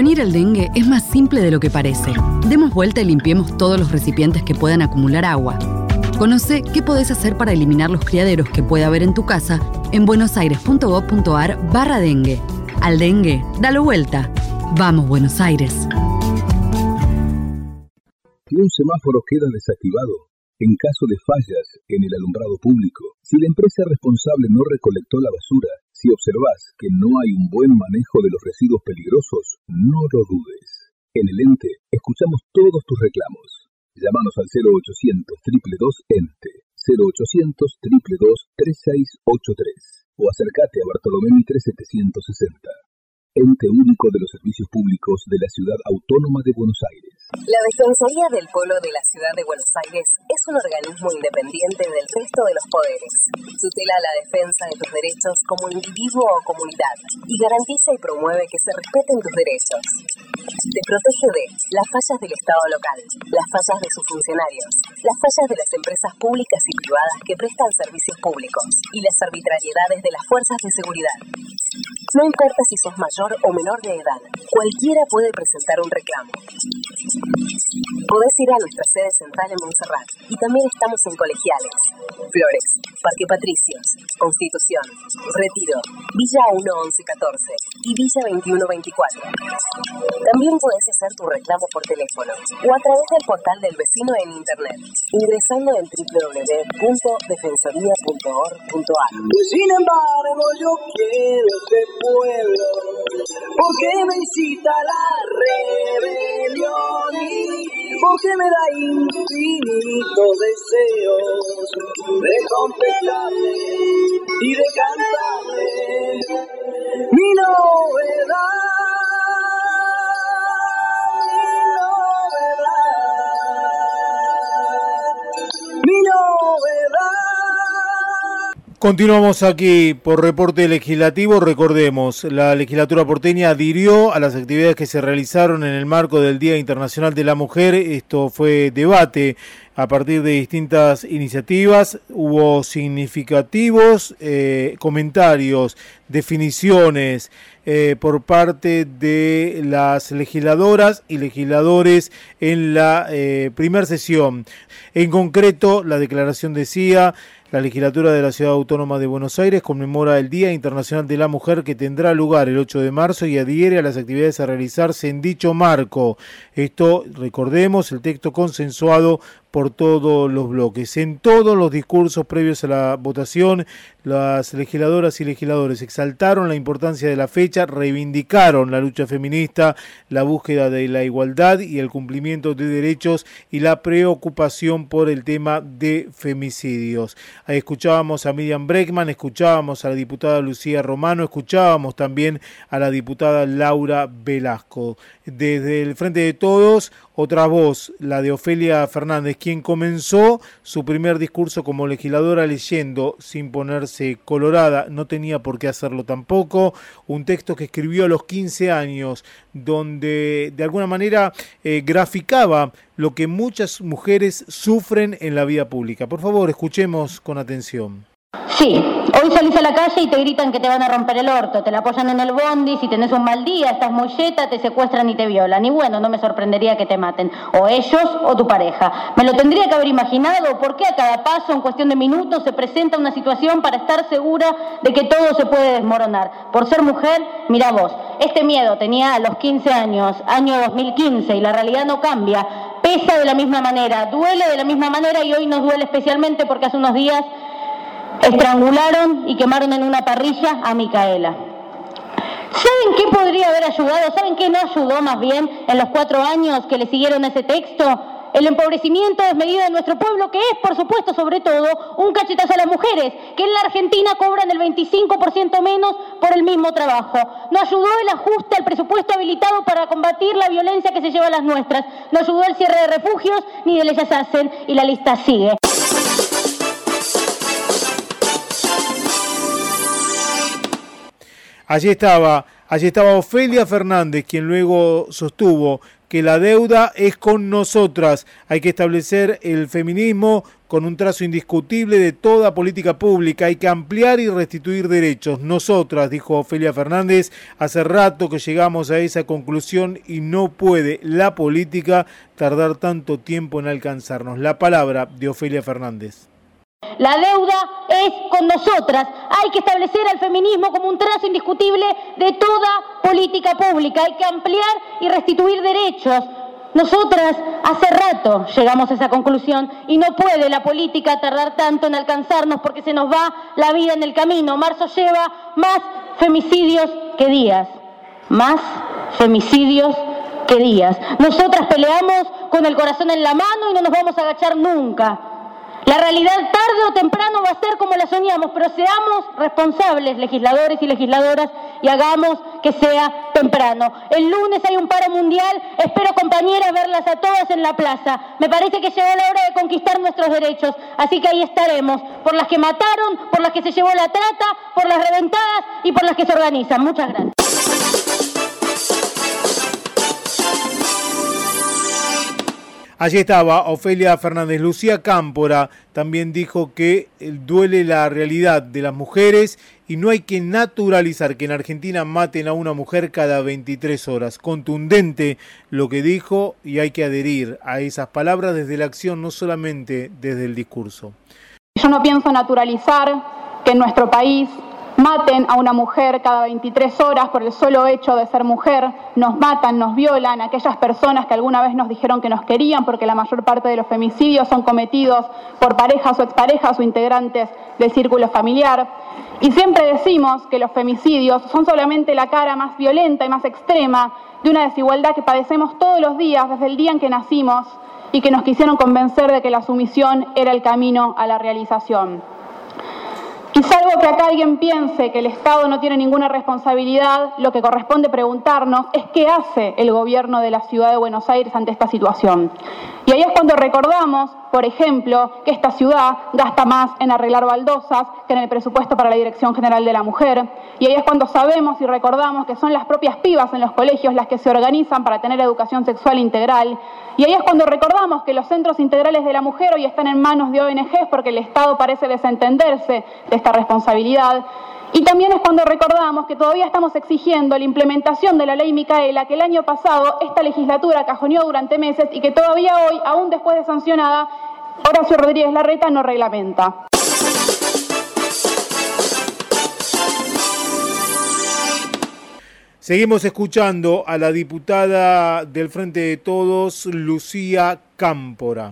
Prevenir el dengue es más simple de lo que parece. Demos vuelta y limpiemos todos los recipientes que puedan acumular agua. Conoce qué podés hacer para eliminar los criaderos que puede haber en tu casa en buenosaires.gov.ar barra dengue. Al dengue, dalo vuelta. Vamos, Buenos Aires. Si un semáforo queda desactivado, en caso de fallas en el alumbrado público, si la empresa responsable no recolectó la basura, si observas que no hay un buen manejo de los residuos peligrosos, no lo dudes. En el ente escuchamos todos tus reclamos. Llámanos al 0800 222 ente 0800 222 3683 o acércate a Bartolomé Mitre 760 ente único de los servicios públicos de la Ciudad Autónoma de Buenos Aires. La Defensoría del Polo de la Ciudad de Buenos Aires es un organismo independiente del resto de los poderes. Tutela la defensa de tus derechos como individuo o comunidad y garantiza y promueve que se respeten tus derechos. Te protege de las fallas del Estado local, las fallas de sus funcionarios, las fallas de las empresas públicas y privadas que prestan servicios públicos y las arbitrariedades de las fuerzas de seguridad. No importa si sos mayor o menor de edad, cualquiera puede presentar un reclamo. Podés ir a nuestra sede central en Montserrat y también estamos en Colegiales, Flores, Parque Patricios, Constitución, Retiro, Villa 1114 y Villa 2124. También podés hacer tu reclamo por teléfono o a través del portal del vecino en internet, ingresando en www.defensoría.org.ar. Sin embargo, yo quiero este pueblo, porque me incita la rebelión y porque me da infinitos deseos de contestarle y de cantarle mi novedad. Continuamos aquí por reporte legislativo. Recordemos, la legislatura porteña adhirió a las actividades que se realizaron en el marco del Día Internacional de la Mujer. Esto fue debate a partir de distintas iniciativas. Hubo significativos eh, comentarios, definiciones eh, por parte de las legisladoras y legisladores en la eh, primera sesión. En concreto, la declaración decía la legislatura de la Ciudad Autónoma de Buenos Aires conmemora el Día Internacional de la Mujer que tendrá lugar el 8 de marzo y adhiere a las actividades a realizarse en dicho marco. Esto, recordemos, el texto consensuado por todos los bloques. En todos los discursos previos a la votación, las legisladoras y legisladores exaltaron la importancia de la fecha, reivindicaron la lucha feminista, la búsqueda de la igualdad y el cumplimiento de derechos y la preocupación por el tema de femicidios. Escuchábamos a Miriam Breckman, escuchábamos a la diputada Lucía Romano, escuchábamos también a la diputada Laura Velasco. Desde el Frente de Todos, otra voz, la de Ofelia Fernández, quien comenzó su primer discurso como legisladora leyendo, sin ponerse colorada, no tenía por qué hacerlo tampoco, un texto que escribió a los 15 años, donde de alguna manera eh, graficaba lo que muchas mujeres sufren en la vida pública. Por favor, escuchemos con atención. Sí, hoy salís a la calle y te gritan que te van a romper el orto, te la apoyan en el bondi, si tenés un mal día, estás molleta, te secuestran y te violan. Y bueno, no me sorprendería que te maten, o ellos o tu pareja. Me lo tendría que haber imaginado, ¿por qué a cada paso, en cuestión de minutos, se presenta una situación para estar segura de que todo se puede desmoronar? Por ser mujer, mira vos, este miedo tenía a los 15 años, año 2015, y la realidad no cambia. Pesa de la misma manera, duele de la misma manera y hoy nos duele especialmente porque hace unos días estrangularon y quemaron en una parrilla a Micaela. ¿Saben qué podría haber ayudado? ¿Saben qué no ayudó más bien en los cuatro años que le siguieron ese texto? El empobrecimiento desmedido de nuestro pueblo, que es, por supuesto, sobre todo, un cachetazo a las mujeres, que en la Argentina cobran el 25% menos por el mismo trabajo. No ayudó el ajuste al presupuesto habilitado para combatir la violencia que se lleva a las nuestras. No ayudó el cierre de refugios ni de leyes hacen, y la lista sigue. Allí estaba Allí estaba Ofelia Fernández, quien luego sostuvo que la deuda es con nosotras. Hay que establecer el feminismo con un trazo indiscutible de toda política pública. Hay que ampliar y restituir derechos. Nosotras, dijo Ofelia Fernández, hace rato que llegamos a esa conclusión y no puede la política tardar tanto tiempo en alcanzarnos. La palabra de Ofelia Fernández. La deuda es con nosotras. Hay que establecer al feminismo como un trazo indiscutible de toda política pública. Hay que ampliar y restituir derechos. Nosotras hace rato llegamos a esa conclusión y no puede la política tardar tanto en alcanzarnos porque se nos va la vida en el camino. Marzo lleva más femicidios que días. Más femicidios que días. Nosotras peleamos con el corazón en la mano y no nos vamos a agachar nunca. La realidad tarde o temprano va a ser como la soñamos, pero seamos responsables, legisladores y legisladoras, y hagamos que sea temprano. El lunes hay un paro mundial, espero compañeras verlas a todas en la plaza. Me parece que llegó la hora de conquistar nuestros derechos, así que ahí estaremos, por las que mataron, por las que se llevó la trata, por las reventadas y por las que se organizan. Muchas gracias. Allí estaba Ofelia Fernández. Lucía Cámpora también dijo que duele la realidad de las mujeres y no hay que naturalizar que en Argentina maten a una mujer cada 23 horas. Contundente lo que dijo y hay que adherir a esas palabras desde la acción, no solamente desde el discurso. Yo no pienso naturalizar que en nuestro país maten a una mujer cada 23 horas por el solo hecho de ser mujer, nos matan, nos violan, aquellas personas que alguna vez nos dijeron que nos querían, porque la mayor parte de los femicidios son cometidos por parejas o exparejas o integrantes del círculo familiar. Y siempre decimos que los femicidios son solamente la cara más violenta y más extrema de una desigualdad que padecemos todos los días desde el día en que nacimos y que nos quisieron convencer de que la sumisión era el camino a la realización. Y salvo que acá alguien piense que el Estado no tiene ninguna responsabilidad, lo que corresponde preguntarnos es qué hace el gobierno de la ciudad de Buenos Aires ante esta situación. Y ahí es cuando recordamos, por ejemplo, que esta ciudad gasta más en arreglar baldosas que en el presupuesto para la Dirección General de la Mujer. Y ahí es cuando sabemos y recordamos que son las propias pibas en los colegios las que se organizan para tener educación sexual integral. Y ahí es cuando recordamos que los centros integrales de la mujer hoy están en manos de ONGs porque el Estado parece desentenderse de esta responsabilidad. Y también es cuando recordamos que todavía estamos exigiendo la implementación de la ley Micaela que el año pasado esta legislatura cajoneó durante meses y que todavía hoy, aún después de sancionada, Horacio Rodríguez Larreta no reglamenta. Seguimos escuchando a la diputada del Frente de Todos, Lucía Cámpora.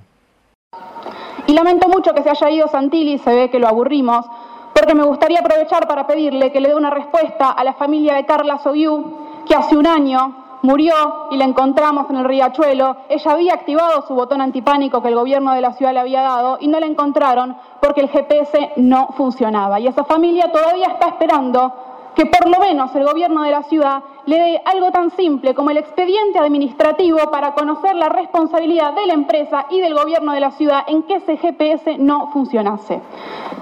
Y lamento mucho que se haya ido Santilli, se ve que lo aburrimos, porque me gustaría aprovechar para pedirle que le dé una respuesta a la familia de Carla Sobiú, que hace un año murió y la encontramos en el riachuelo. Ella había activado su botón antipánico que el gobierno de la ciudad le había dado y no la encontraron porque el GPS no funcionaba. Y esa familia todavía está esperando que por lo menos el gobierno de la ciudad le dé algo tan simple como el expediente administrativo para conocer la responsabilidad de la empresa y del gobierno de la ciudad en que ese GPS no funcionase.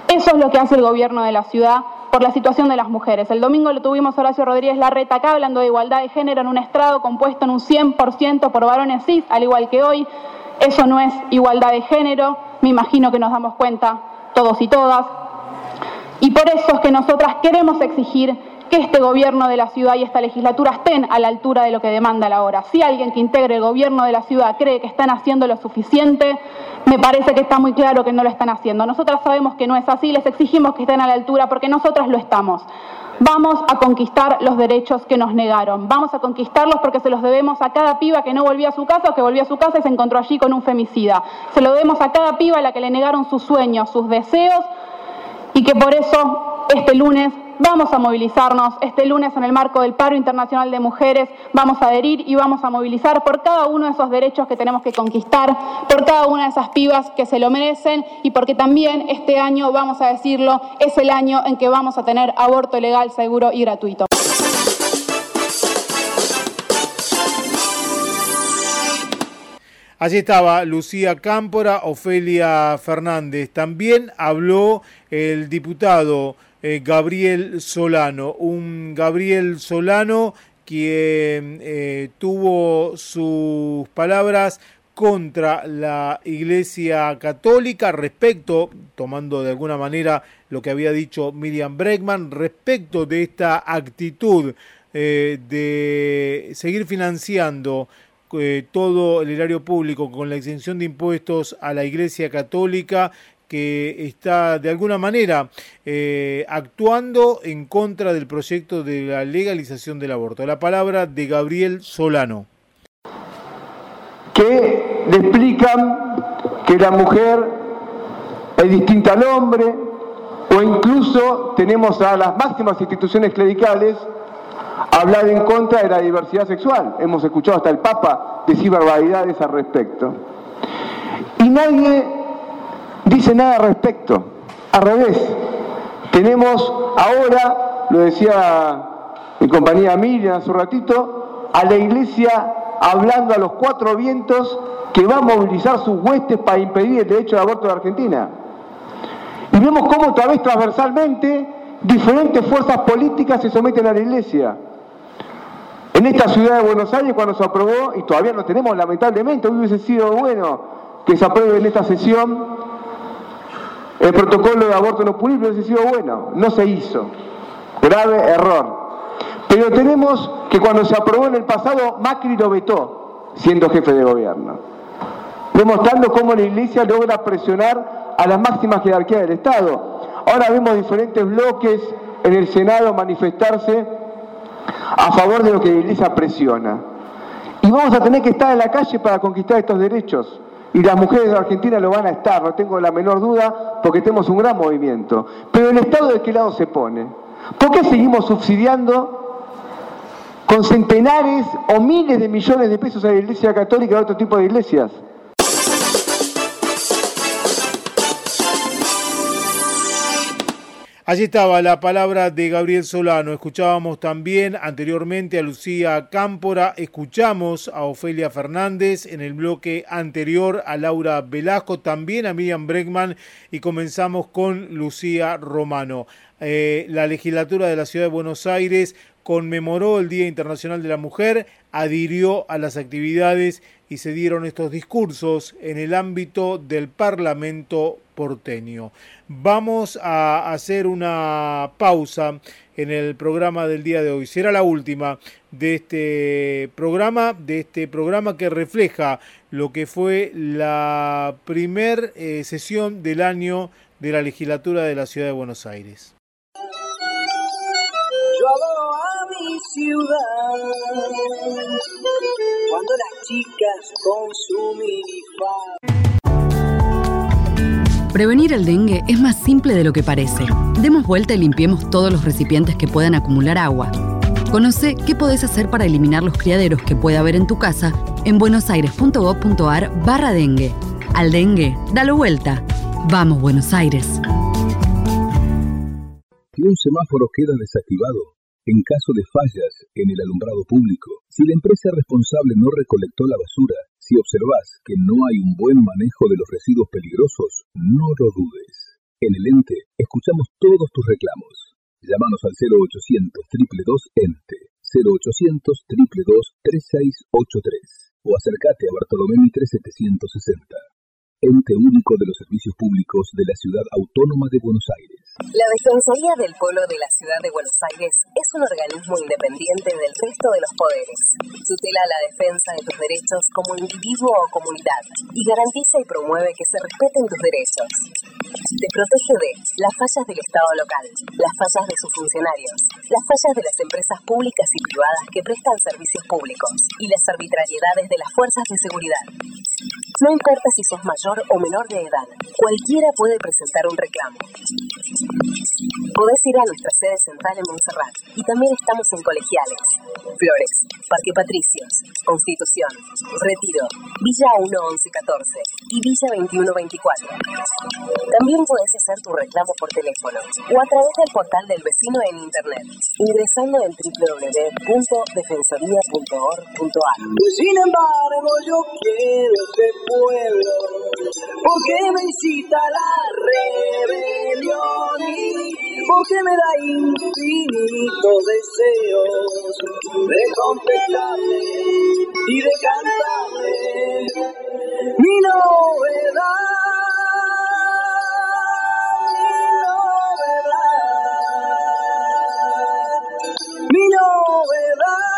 Eso es lo que hace el gobierno de la ciudad por la situación de las mujeres. El domingo lo tuvimos Horacio Rodríguez Larreta acá hablando de igualdad de género en un estrado compuesto en un 100% por varones cis, al igual que hoy. Eso no es igualdad de género, me imagino que nos damos cuenta todos y todas. Y por eso es que nosotras queremos exigir que este gobierno de la ciudad y esta legislatura estén a la altura de lo que demanda la hora. Si alguien que integre el gobierno de la ciudad cree que están haciendo lo suficiente, me parece que está muy claro que no lo están haciendo. Nosotras sabemos que no es así, les exigimos que estén a la altura porque nosotras lo estamos. Vamos a conquistar los derechos que nos negaron. Vamos a conquistarlos porque se los debemos a cada piba que no volvió a su casa o que volvió a su casa y se encontró allí con un femicida. Se lo debemos a cada piba a la que le negaron sus sueños, sus deseos y que por eso este lunes vamos a movilizarnos. Este lunes en el marco del paro internacional de mujeres vamos a adherir y vamos a movilizar por cada uno de esos derechos que tenemos que conquistar, por cada una de esas pibas que se lo merecen y porque también este año, vamos a decirlo, es el año en que vamos a tener aborto legal, seguro y gratuito. Allí estaba Lucía Cámpora, Ofelia Fernández. También habló el diputado eh, Gabriel Solano. Un Gabriel Solano quien eh, tuvo sus palabras contra la Iglesia Católica respecto, tomando de alguna manera lo que había dicho Miriam Bregman, respecto de esta actitud eh, de seguir financiando todo el erario público con la exención de impuestos a la Iglesia Católica que está de alguna manera eh, actuando en contra del proyecto de la legalización del aborto. La palabra de Gabriel Solano. Que le explican que la mujer es distinta al hombre, o incluso tenemos a las máximas instituciones clericales hablar en contra de la diversidad sexual. Hemos escuchado hasta el Papa decir barbaridades al respecto. Y nadie dice nada al respecto. Al revés, tenemos ahora, lo decía mi compañía Miriam hace un ratito, a la iglesia hablando a los cuatro vientos que va a movilizar sus huestes para impedir el derecho de aborto de Argentina. Y vemos cómo otra vez transversalmente diferentes fuerzas políticas se someten a la iglesia. En esta ciudad de Buenos Aires, cuando se aprobó, y todavía no tenemos lamentablemente, hubiese sido bueno que se apruebe en esta sesión el protocolo de aborto no punible, hubiese sido bueno, no se hizo. Grave error. Pero tenemos que cuando se aprobó en el pasado, Macri lo vetó, siendo jefe de gobierno. Demostrando cómo la iglesia logra presionar a las máximas jerarquías del Estado. Ahora vemos diferentes bloques en el Senado manifestarse a favor de lo que la iglesia presiona. Y vamos a tener que estar en la calle para conquistar estos derechos. Y las mujeres de Argentina lo van a estar, no tengo la menor duda, porque tenemos un gran movimiento. Pero el Estado de qué lado se pone? ¿Por qué seguimos subsidiando con centenares o miles de millones de pesos a la Iglesia Católica y a otro tipo de iglesias? Allí estaba la palabra de Gabriel Solano. Escuchábamos también anteriormente a Lucía Cámpora, escuchamos a Ofelia Fernández en el bloque anterior, a Laura Velasco, también a Miriam Bregman y comenzamos con Lucía Romano. Eh, la legislatura de la Ciudad de Buenos Aires conmemoró el Día Internacional de la Mujer, adhirió a las actividades y se dieron estos discursos en el ámbito del Parlamento porteño. Vamos a hacer una pausa en el programa del día de hoy. Será la última de este programa, de este programa que refleja lo que fue la primer eh, sesión del año de la legislatura de la Ciudad de Buenos Aires. Yo a mi ciudad cuando las chicas con su minifalda. Prevenir el dengue es más simple de lo que parece. Demos vuelta y limpiemos todos los recipientes que puedan acumular agua. Conoce qué podés hacer para eliminar los criaderos que pueda haber en tu casa en buenosaires.gov.ar barra dengue. Al dengue, dalo vuelta. Vamos, Buenos Aires. Si un semáforo queda desactivado, en caso de fallas en el alumbrado público, si la empresa responsable no recolectó la basura, si observas que no hay un buen manejo de los residuos peligrosos, no lo dudes. En el ente escuchamos todos tus reclamos. Llámanos al 0800 222 ente 0800 222 3683 o acércate a Bartolomé Mitre 760 ente único de los servicios públicos de la Ciudad Autónoma de Buenos Aires. La Defensoría del Polo de la Ciudad de Buenos Aires es un organismo independiente del resto de los poderes. Tutela la defensa de tus derechos como individuo o comunidad y garantiza y promueve que se respeten tus derechos. Te protege de las fallas del Estado local, las fallas de sus funcionarios, las fallas de las empresas públicas y privadas que prestan servicios públicos y las arbitrariedades de las fuerzas de seguridad. No importa si sos mayor o menor de edad, cualquiera puede presentar un reclamo. Podés ir a nuestra sede central en Montserrat y también estamos en Colegiales, Flores, Parque Patricios, Constitución, Retiro, Villa 1114 y Villa 2124. También podés hacer tu reclamo por teléfono o a través del portal del vecino en internet, ingresando en www.defensoría.org.ar. Sin embargo, yo quiero este pueblo porque me incita la rebelión y porque me da infinitos deseos de contestarle y de cantarle mi novedad. Mi novedad.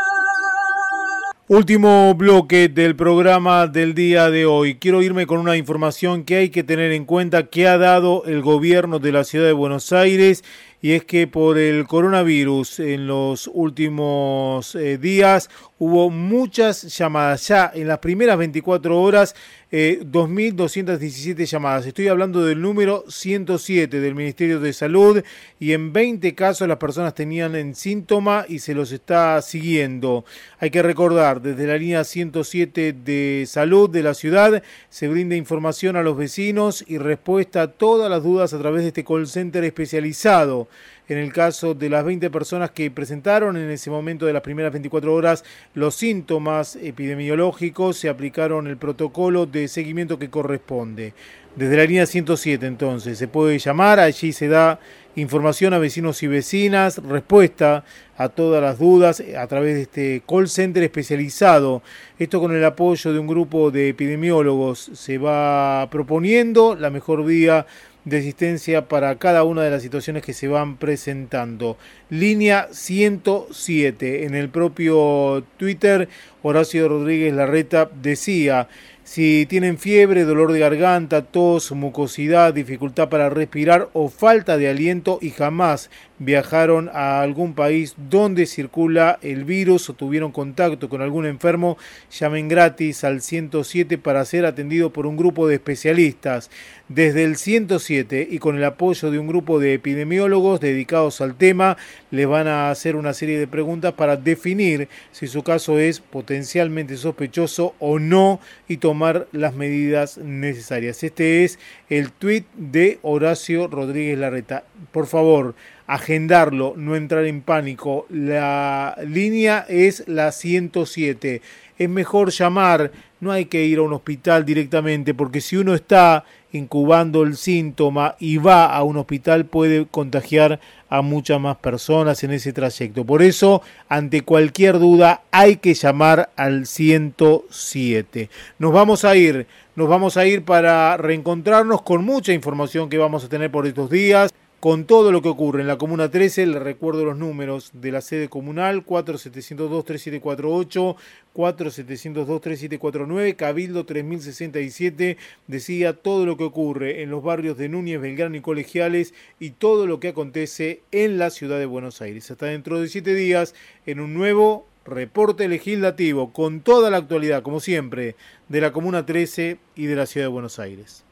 Último bloque del programa del día de hoy. Quiero irme con una información que hay que tener en cuenta que ha dado el gobierno de la ciudad de Buenos Aires y es que por el coronavirus en los últimos eh, días hubo muchas llamadas. Ya en las primeras 24 horas, eh, 2.217 llamadas. Estoy hablando del número 107 del Ministerio de Salud y en 20 casos las personas tenían en síntoma y se los está siguiendo. Hay que recordar, desde la línea 107 de salud de la ciudad se brinda información a los vecinos y respuesta a todas las dudas a través de este call center especializado en el caso de las 20 personas que presentaron en ese momento de las primeras 24 horas los síntomas epidemiológicos, se aplicaron el protocolo de seguimiento que corresponde. Desde la línea 107 entonces se puede llamar, allí se da información a vecinos y vecinas, respuesta a todas las dudas a través de este call center especializado. Esto con el apoyo de un grupo de epidemiólogos se va proponiendo la mejor vía de asistencia para cada una de las situaciones que se van presentando. Línea 107. En el propio Twitter, Horacio Rodríguez Larreta decía, si tienen fiebre, dolor de garganta, tos, mucosidad, dificultad para respirar o falta de aliento y jamás viajaron a algún país donde circula el virus o tuvieron contacto con algún enfermo, llamen gratis al 107 para ser atendido por un grupo de especialistas. Desde el 107 y con el apoyo de un grupo de epidemiólogos dedicados al tema, les van a hacer una serie de preguntas para definir si su caso es potencialmente sospechoso o no y tomar las medidas necesarias. Este es el tuit de Horacio Rodríguez Larreta. Por favor, agendarlo, no entrar en pánico. La línea es la 107. Es mejor llamar, no hay que ir a un hospital directamente, porque si uno está incubando el síntoma y va a un hospital puede contagiar a muchas más personas en ese trayecto. Por eso, ante cualquier duda, hay que llamar al 107. Nos vamos a ir, nos vamos a ir para reencontrarnos con mucha información que vamos a tener por estos días con todo lo que ocurre en la Comuna 13, le recuerdo los números de la sede comunal 4702-3748, 4702-3749, Cabildo 3067, decía todo lo que ocurre en los barrios de Núñez, Belgrano y Colegiales y todo lo que acontece en la ciudad de Buenos Aires. Hasta dentro de siete días en un nuevo reporte legislativo con toda la actualidad, como siempre, de la Comuna 13 y de la ciudad de Buenos Aires.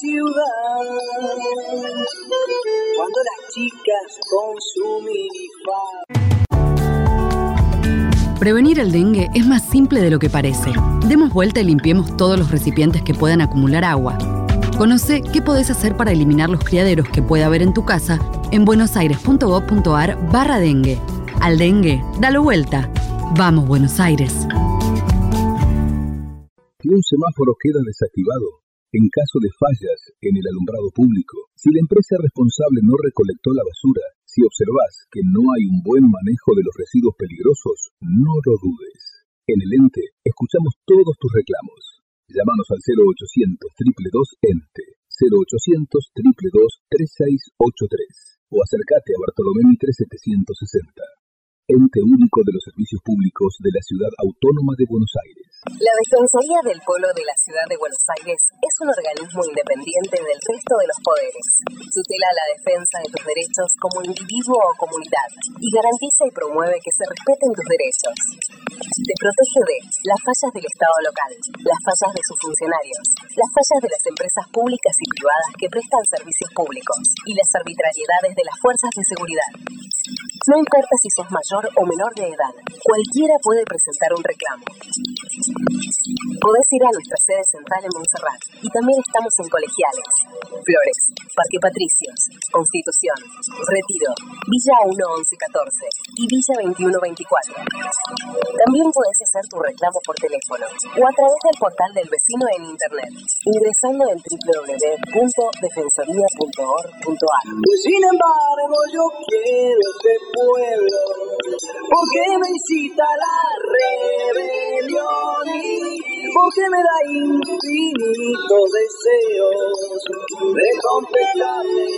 Ciudad. Cuando las chicas con su minifalda. Prevenir el dengue es más simple de lo que parece. Demos vuelta y limpiemos todos los recipientes que puedan acumular agua. Conoce qué podés hacer para eliminar los criaderos que pueda haber en tu casa en buenosaires.gov.ar barra dengue. Al dengue, dalo vuelta. Vamos, Buenos Aires. Si un semáforo queda desactivado, en caso de fallas en el alumbrado público, si la empresa responsable no recolectó la basura, si observas que no hay un buen manejo de los residuos peligrosos, no lo dudes. En el ente escuchamos todos tus reclamos. Llámanos al 0800 222 ente 0800 222 3683 o acércate a Bartolomé Mitre 760. Ente único de los servicios públicos de la Ciudad Autónoma de Buenos Aires. La Defensoría del Pueblo de la Ciudad de Buenos Aires es un organismo independiente del resto de los poderes. Tutela la defensa de tus derechos como individuo o comunidad y garantiza y promueve que se respeten tus derechos. Te protege de las fallas del Estado local, las fallas de sus funcionarios, las fallas de las empresas públicas y privadas que prestan servicios públicos y las arbitrariedades de las fuerzas de seguridad. No importa si sos mayor o menor de edad, cualquiera puede presentar un reclamo. Podés ir a nuestra sede central en Montserrat y también estamos en Colegiales, Flores, Parque Patricios, Constitución, Retiro, Villa 1114 y Villa 2124. También podés hacer tu reclamo por teléfono o a través del portal del vecino en internet, ingresando en www.defensoría.org.ar. Sin embargo yo quiero este pueblo, porque me incita la rebelión y porque me da infinitos deseos de contemplarle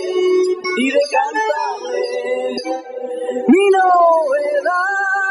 y de cantarle mi novedad.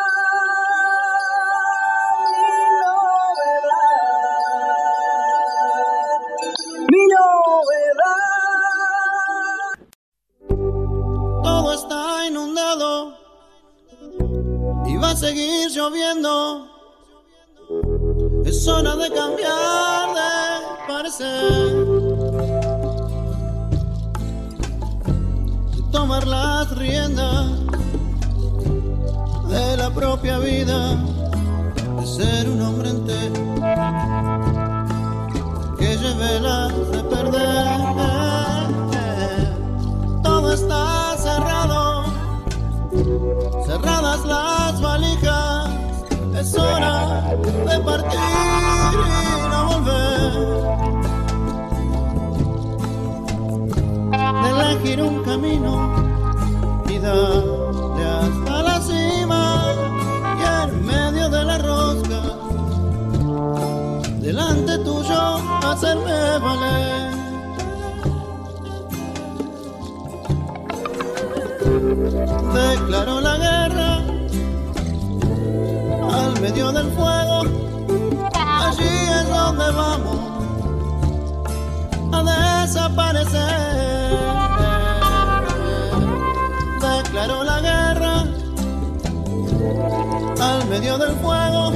Del fuego,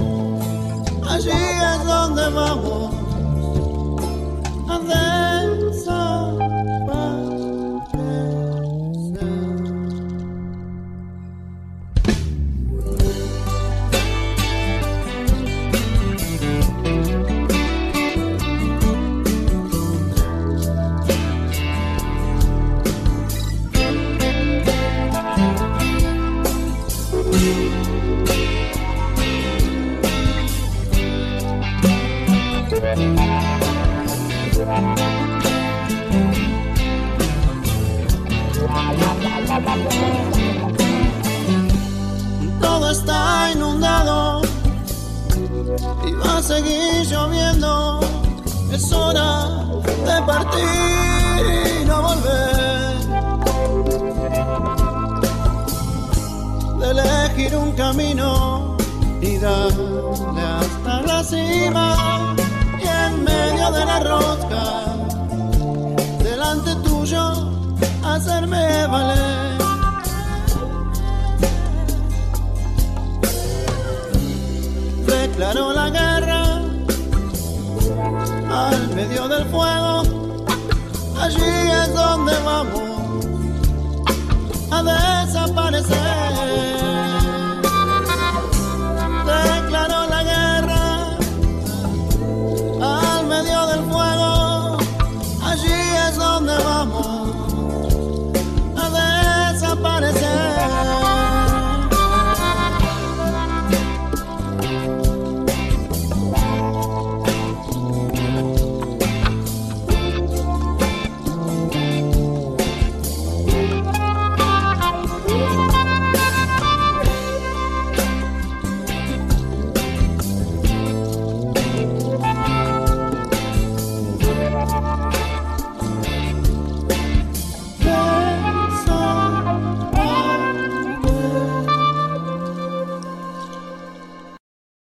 allí es donde vamos